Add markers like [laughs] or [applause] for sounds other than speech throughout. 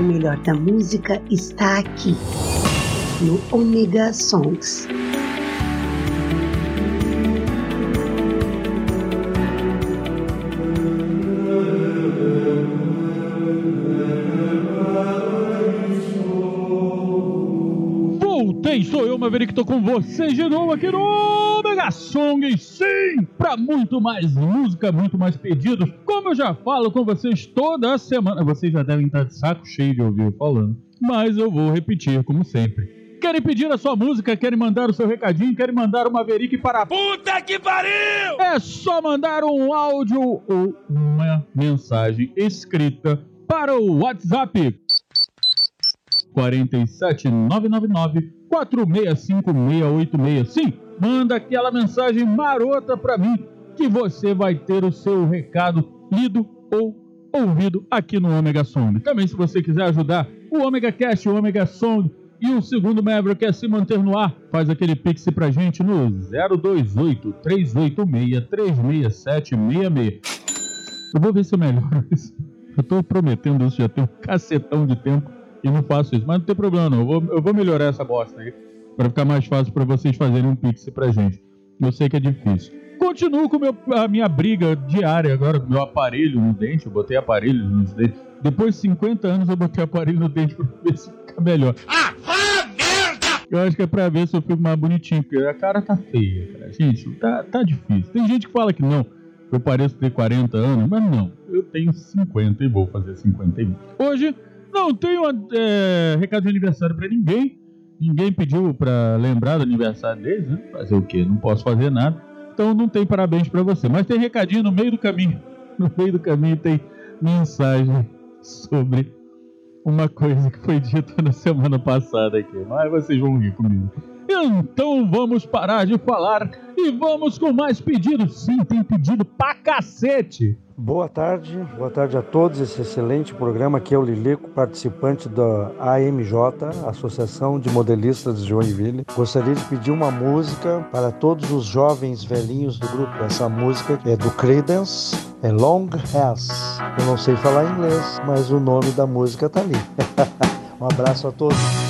O melhor da música está aqui, no Omega Songs. Voltei, sou eu, Maverick, tô com vocês de novo aqui no Mega Song, sim, para muito mais música, muito mais pedidos. Como eu já falo com vocês toda semana, vocês já devem estar de saco cheio de ouvir eu falando, mas eu vou repetir como sempre. Querem pedir a sua música, querem mandar o seu recadinho, querem mandar uma Maverick para Puta que pariu! É só mandar um áudio ou uma mensagem escrita para o WhatsApp 47999 465 686. Sim, manda aquela mensagem marota para mim que você vai ter o seu recado lido ou ouvido aqui no Omega Song. Também se você quiser ajudar o Omega Cast, o Omega Song e o segundo Maverick é se manter no ar, faz aquele pix pra gente no 028 386 36766. Eu vou ver se eu melhoro [laughs] isso. Eu tô prometendo isso já tem um cacetão de tempo e não faço isso. Mas não tem problema não, eu vou, eu vou melhorar essa bosta aí para ficar mais fácil para vocês fazerem um pix pra gente. Eu sei que é difícil. Continuo com meu, a minha briga diária agora com meu aparelho no dente. Eu botei aparelho nos dentes. Depois de 50 anos eu botei aparelho no dente para ver se fica melhor. Ah, ah, merda! Eu acho que é pra ver se eu fico mais bonitinho, porque a cara tá feia, cara. Gente, tá, tá difícil. Tem gente que fala que não, eu pareço ter 40 anos, mas não. Eu tenho 50 e vou fazer 51. Hoje não tenho é, recado de aniversário para ninguém. Ninguém pediu para lembrar do aniversário deles, né? Fazer o quê? Não posso fazer nada. Então não tem parabéns para você. Mas tem recadinho no meio do caminho. [laughs] No meio do caminho tem mensagem sobre uma coisa que foi dita na semana passada aqui. Mas vocês vão rir comigo. Então vamos parar de falar e vamos com mais pedidos. Sim, tem pedido pra cacete. Boa tarde, boa tarde a todos. Esse excelente programa aqui é o Lilico, participante da AMJ, Associação de Modelistas de Joinville. Gostaria de pedir uma música para todos os jovens velhinhos do grupo. Essa música é do Creedence, é Long As. Eu não sei falar inglês, mas o nome da música tá ali. [laughs] um abraço a todos.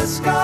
the sky.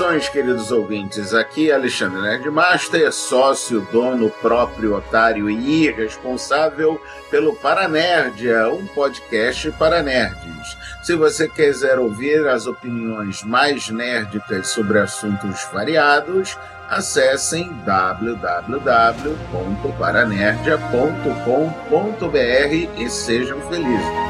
Saudações, queridos ouvintes. Aqui é Alexandre Nerdmaster, sócio, dono, próprio, otário e irresponsável pelo Paranerdia, um podcast para nerds. Se você quiser ouvir as opiniões mais nerdicas sobre assuntos variados, acessem www.paranerdia.com.br e sejam felizes.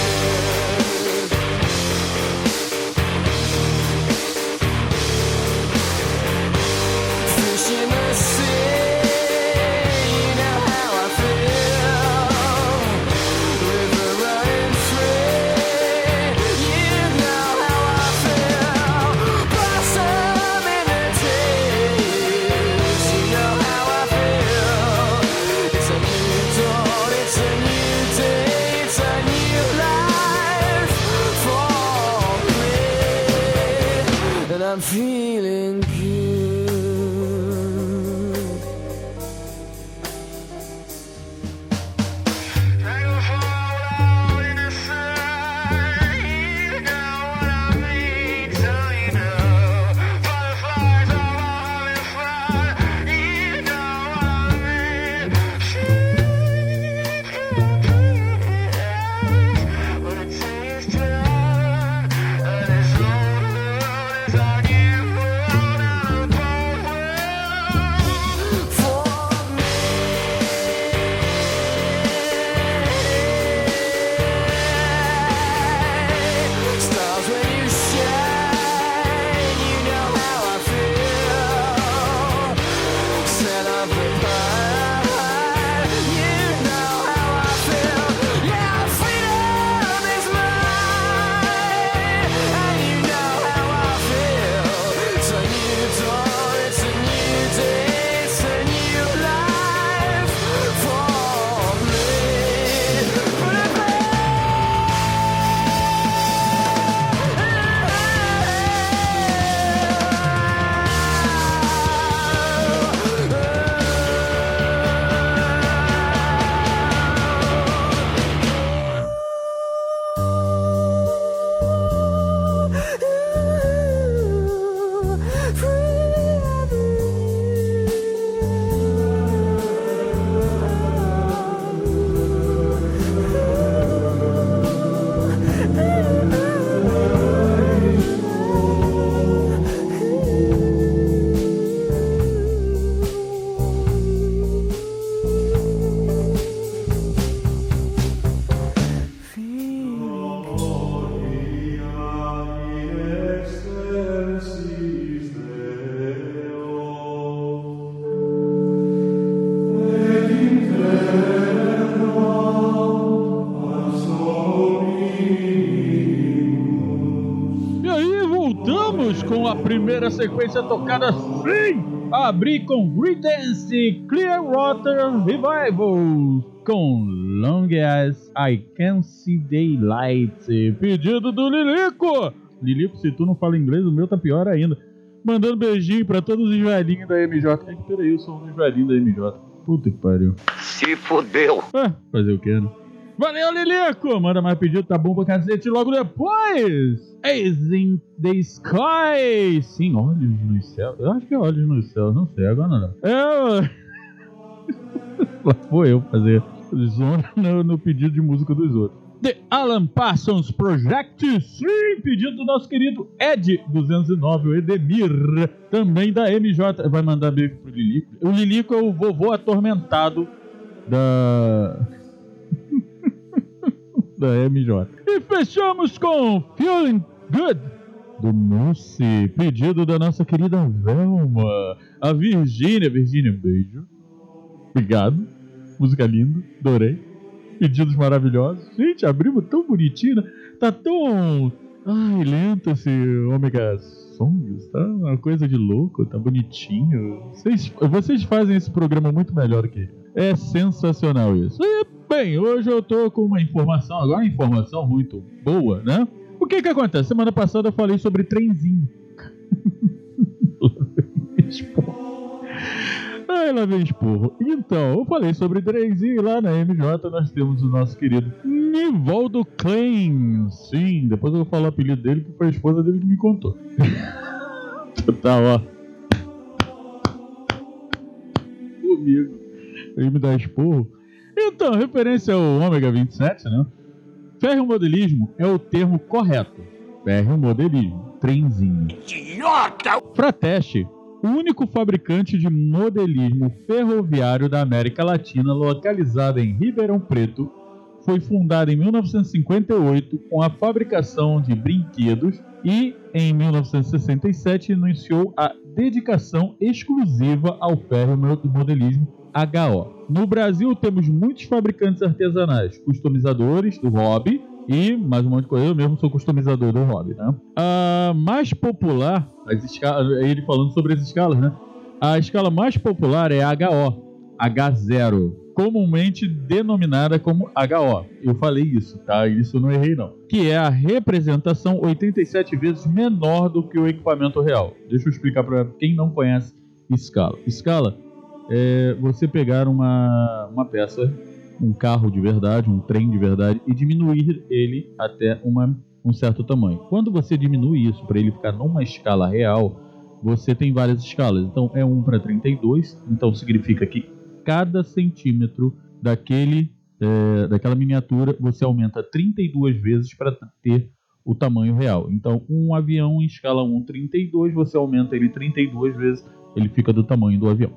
me, primeira sequência tocada sim! Abri com Redance Clearwater Revival com Long as I Can See Daylight. Pedido do Lilico! Lilico, se tu não fala inglês, o meu tá pior ainda. Mandando beijinho pra todos os velhinhos da MJ. É que peraí, eu sou um dos velhinhos da MJ. Puta que pariu. Se fodeu. É, fazer o que, né? Valeu, Lilico! Manda mais pedido, tá bom pra cacete. Logo depois, Ace in the Sky. Sim, olhos nos céus. Eu acho que é olhos nos céus, não sei, agora não. É. Lá [laughs] vou eu fazer zona no, no pedido de música dos outros. The Alan Parsons Project, sim, pedido do nosso querido Ed209, o Edemir, também da MJ. Vai mandar beijo pro Lilico. O Lilico é o vovô atormentado da. Da MJ. E fechamos com Feeling Good do Mousse, pedido da nossa querida Velma, a Virgínia. Virgínia, beijo. Obrigado. Música linda, adorei. Pedidos maravilhosos. Gente, abrimos tão bonitinho, né? Tá tão. Ai, lento esse Omega Songs, tá uma coisa de louco, tá bonitinho. Vocês, vocês fazem esse programa muito melhor que. É sensacional isso. E, bem, hoje eu tô com uma informação, agora uma informação muito boa, né? O que que acontece? Semana passada eu falei sobre trenzinho. [laughs] Aí lá vem esporro. Então, eu falei sobre trenzinho e lá na MJ nós temos o nosso querido Nivaldo Klein. Sim, depois eu vou falar o apelido dele, que foi a esposa dele que me contou. [laughs] tá, ó. Comigo. Ele me dá esporro. Então, referência ao ômega 27, né? Ferromodelismo é o termo correto. Ferromodelismo. Trenzinho. Idiota! Frateste, o único fabricante de modelismo ferroviário da América Latina, localizado em Ribeirão Preto, foi fundado em 1958 com a fabricação de brinquedos e, em 1967, iniciou a dedicação exclusiva ao ferromodelismo HO. No Brasil, temos muitos fabricantes artesanais, customizadores do hobby e mais um monte de coisa. Eu mesmo sou customizador do hobby, né? A mais popular, as escalas, ele falando sobre as escalas, né? A escala mais popular é a HO, H0, comumente denominada como HO. Eu falei isso, tá? Isso não errei não. Que é a representação 87 vezes menor do que o equipamento real. Deixa eu explicar para quem não conhece escala. Escala é você pegar uma, uma peça, um carro de verdade, um trem de verdade, e diminuir ele até uma, um certo tamanho. Quando você diminui isso para ele ficar numa escala real, você tem várias escalas. Então é 1 para 32, então significa que cada centímetro daquele, é, daquela miniatura você aumenta 32 vezes para ter o tamanho real. Então, um avião em escala 1, 32, você aumenta ele 32 vezes, ele fica do tamanho do avião.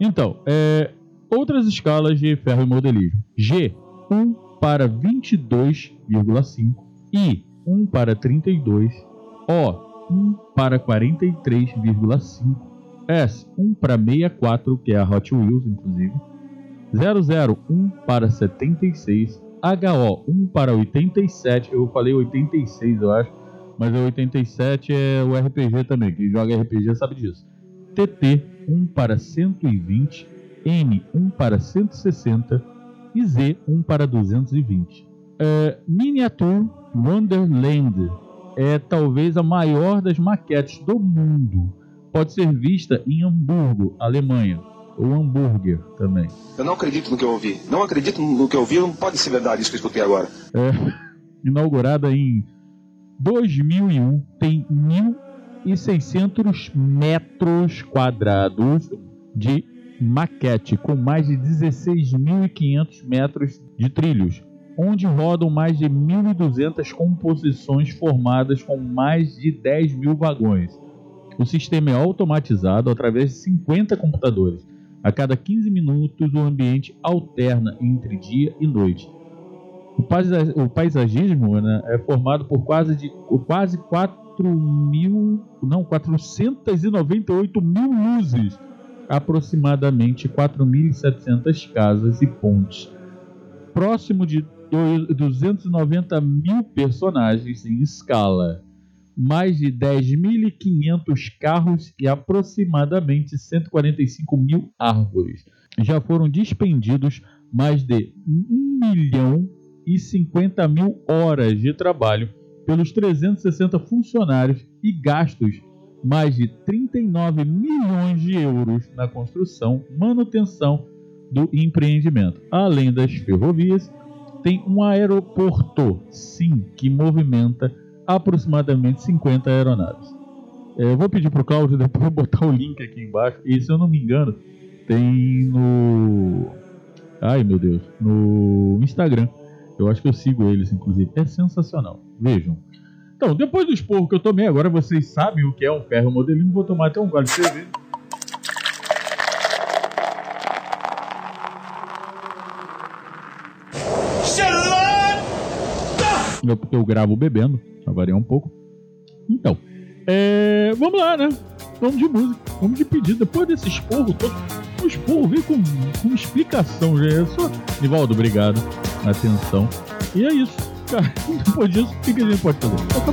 Então, é, outras escalas de ferro e modelismo. G, 1 para 22,5. I, 1 para 32. O, 1 para 43,5. S, 1 para 64, que é a Hot Wheels, inclusive. 00, 1 para 76. HO, 1 para 87. Eu falei 86, eu acho. Mas o 87 é o RPG também. Quem joga RPG sabe disso. TT, 1 para 120, N 1 para 160 e Z 1 para 220. É, Miniature Wonderland é talvez a maior das maquetes do mundo. Pode ser vista em Hamburgo, Alemanha, ou hambúrguer também. Eu não acredito no que eu ouvi. Não acredito no que eu ouvi, não pode ser verdade isso que eu escutei agora. É, [laughs] inaugurada em 2001, tem 1.600 metros quadrados de maquete, com mais de 16.500 metros de trilhos, onde rodam mais de 1.200 composições formadas com mais de 10 mil vagões. O sistema é automatizado através de 50 computadores. A cada 15 minutos, o ambiente alterna entre dia e noite. O paisagismo né, é formado por quase, de, quase 4 mil, não, 498 mil luzes, aproximadamente 4.700 casas e pontes. Próximo de do- 290 mil personagens em escala, mais de 10.500 carros e aproximadamente 145 mil árvores. Já foram dispendidos mais de 1 milhão e 50 mil horas de trabalho pelos 360 funcionários e gastos mais de 39 milhões de euros na construção, manutenção do empreendimento. Além das ferrovias, tem um aeroporto, sim, que movimenta aproximadamente 50 aeronaves. É, vou pedir para o Cláudio [laughs] depois botar o link aqui embaixo. E se eu não me engano, tem no. Ai meu Deus, no Instagram. Eu acho que eu sigo eles, inclusive. É sensacional. Vejam. Então, depois do esporro que eu tomei, agora vocês sabem o que é um ferro modelismo. Vou tomar até um gole de cerveja. Porque eu gravo bebendo, pra variar um pouco. Então, É, vamos lá, né? Vamos de música, vamos de pedido. Depois desse esporro todo, o esporro veio com, com explicação, já é só. Nivaldo, obrigado. Atenção. E é isso. Cara, [laughs] depois disso, o que a gente pode fazer? Toca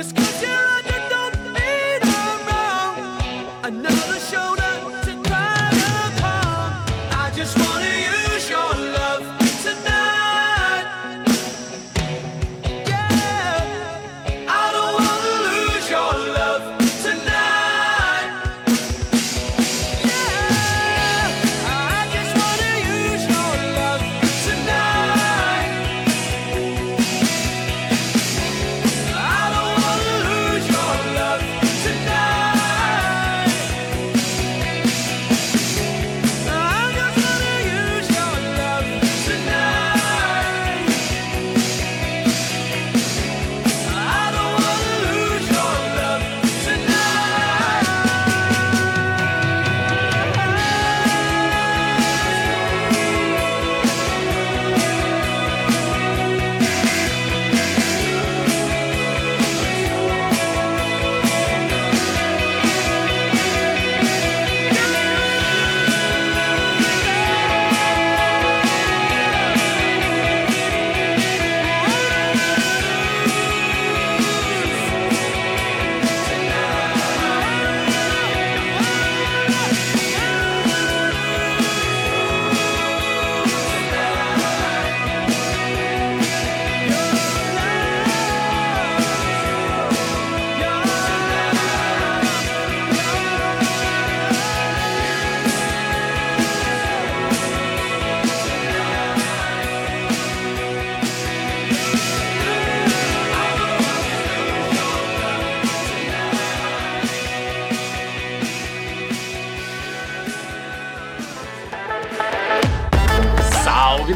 Just cause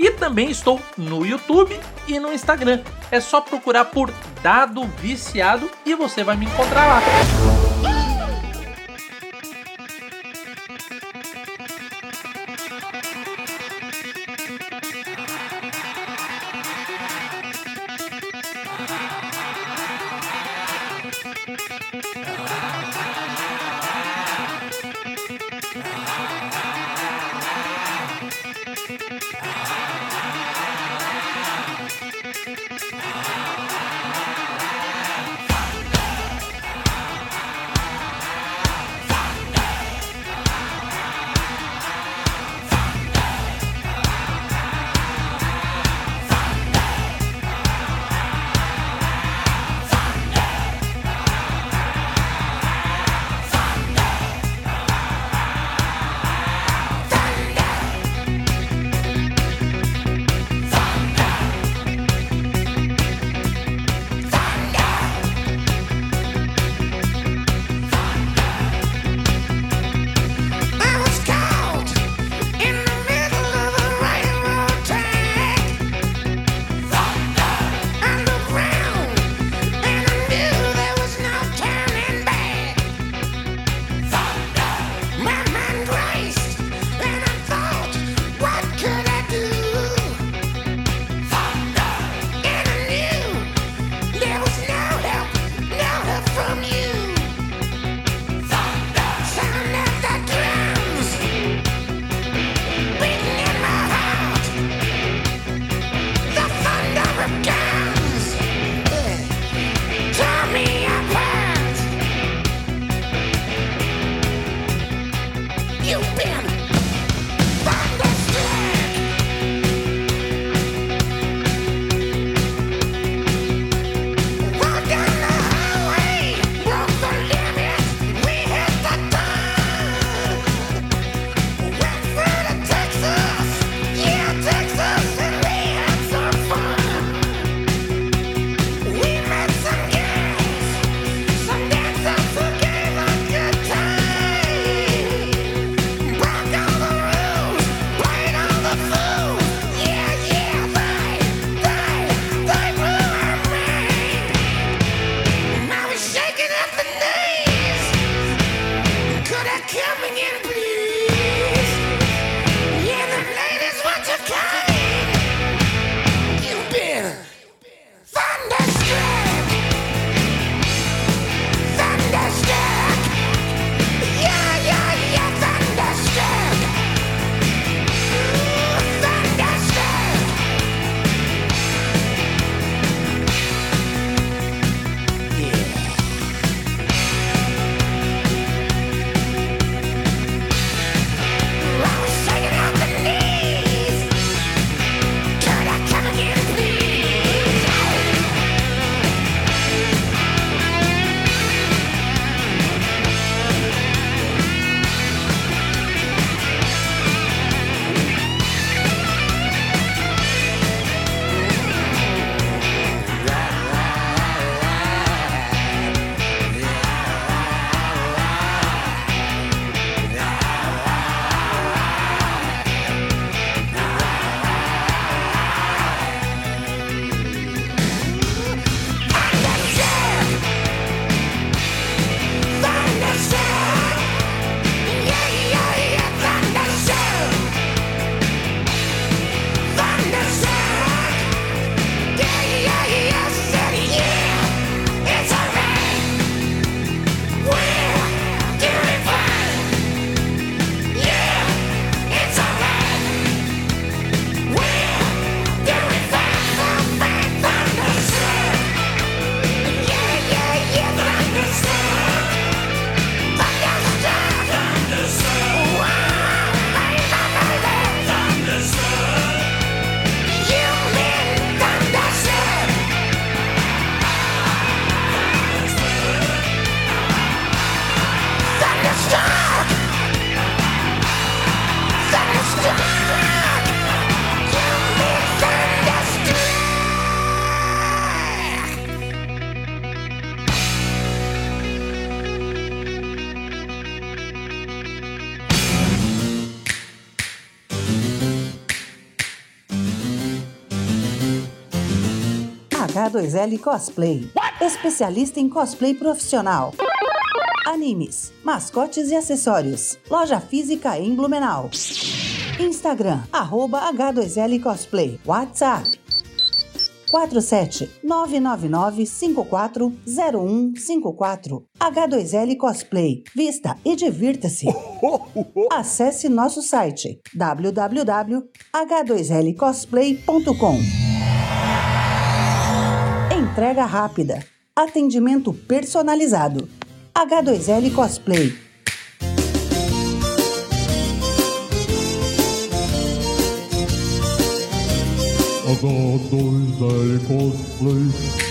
e também estou no YouTube e no Instagram. É só procurar por Dado Viciado e você vai me encontrar lá. H2L Cosplay, especialista em cosplay profissional. Animes, mascotes e acessórios. Loja física em Blumenau. Instagram, arroba H2L Cosplay. WhatsApp 47 999 H2L Cosplay. Vista e divirta-se. [laughs] Acesse nosso site www.h2lcosplay.com entrega rápida, atendimento personalizado. H2L Cosplay. H2L Cosplay.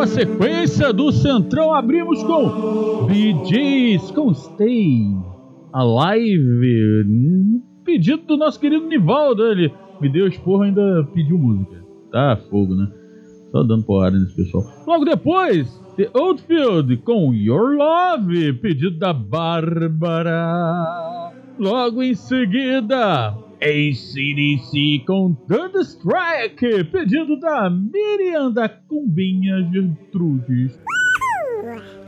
A sequência do Centrão. Abrimos com BJs com Stay Alive. Pedido do nosso querido Nivaldo. Ele me deu esporro ainda pediu música. Tá fogo, né? Só dando porrada nesse pessoal. Logo depois, The Oldfield com Your Love. Pedido da Bárbara. Logo em seguida, ACDC com Thunderstrike, pedido da Miriam da Combinha Gertrudes.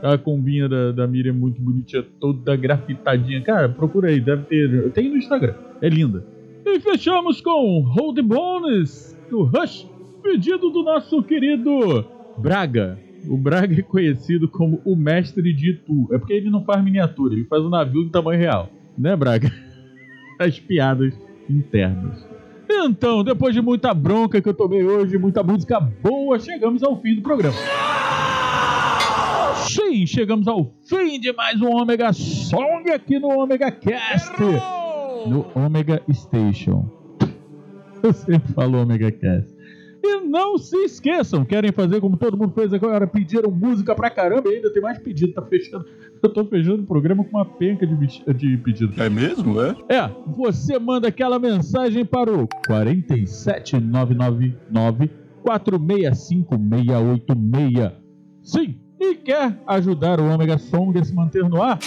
A combinha da, da Miriam é muito bonitinha, toda grafitadinha. Cara, procura aí, deve ter. Tem no Instagram, é linda. E fechamos com Hold Bones do Rush, pedido do nosso querido Braga. O Braga é conhecido como o mestre de Itu. É porque ele não faz miniatura, ele faz um navio em tamanho real. Né, Braga? [laughs] As piadas internas. Então, depois de muita bronca que eu tomei hoje, muita música boa, chegamos ao fim do programa. Sim, chegamos ao fim de mais um Omega Song aqui no Omega Cast. No Omega Station. Eu sempre falo Omega Cast. E não se esqueçam, querem fazer como todo mundo fez agora, pediram música pra caramba e ainda tem mais pedido, tá fechando. Eu tô fechando o programa com uma penca de, de pedido. É mesmo, é? É, você manda aquela mensagem para o 47999 465686. Sim, e quer ajudar o Omega Song a se manter no ar?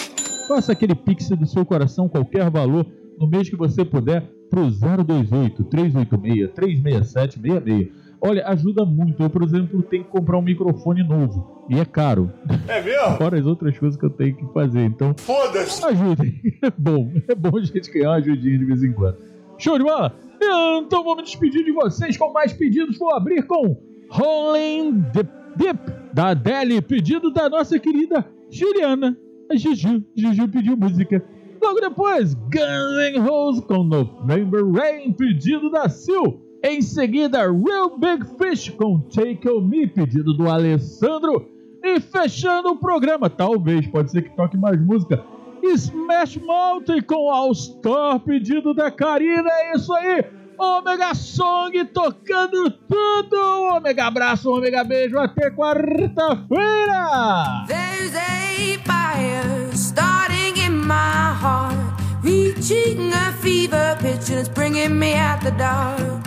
Faça aquele pix do seu coração, qualquer valor, no mês que você puder, pro 028 386 367 66. Olha, ajuda muito. Eu, por exemplo, tenho que comprar um microfone novo. E é caro. É mesmo? [laughs] Fora as outras coisas que eu tenho que fazer. Então, Foda-se! ajudem. É bom. É bom a gente ganhar uma ajudinha de vez em quando. Show de bola? Então vou me despedir de vocês com mais pedidos. Vou abrir com Rolling Dip Dip da Adele. Pedido da nossa querida Juliana. A Juju. Juju pediu música. Logo depois, Guns N' Roses com November Rain. Pedido da Sil. Em seguida, Real Big Fish com Take On Me. Pedido do Alessandro. E fechando o programa, talvez, pode ser que toque mais música. Smash Mountain com All Star, pedido da Karina. É isso aí. Omega Song tocando tudo. Omega abraço, Omega beijo. Até quarta-feira. There's a fire starting in my heart, reaching a fever pitch, and it's bringing me out the dark.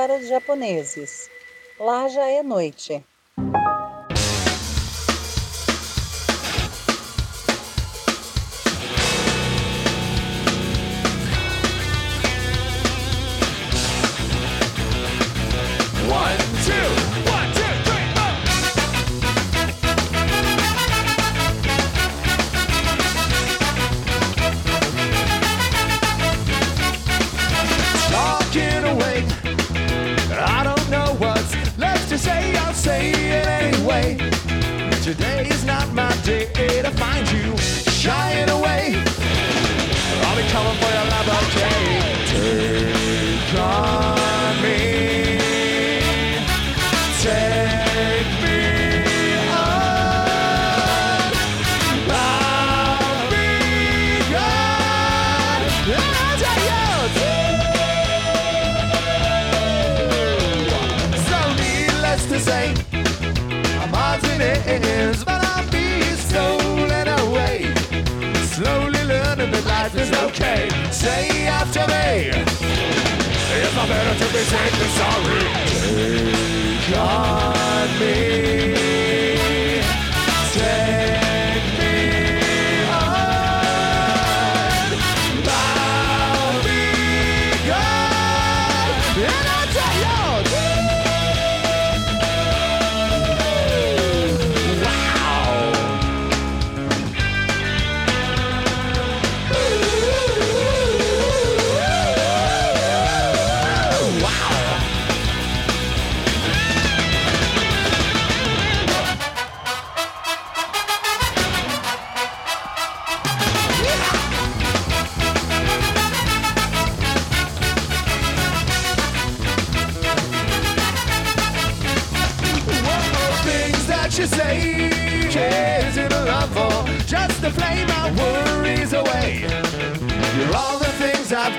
para os japoneses. Lá já é noite. okay. Say after me. It's not better to be safe than sorry. Take on me.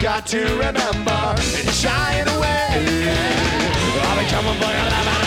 got to remember, it's shying away. I'll be coming, for I'll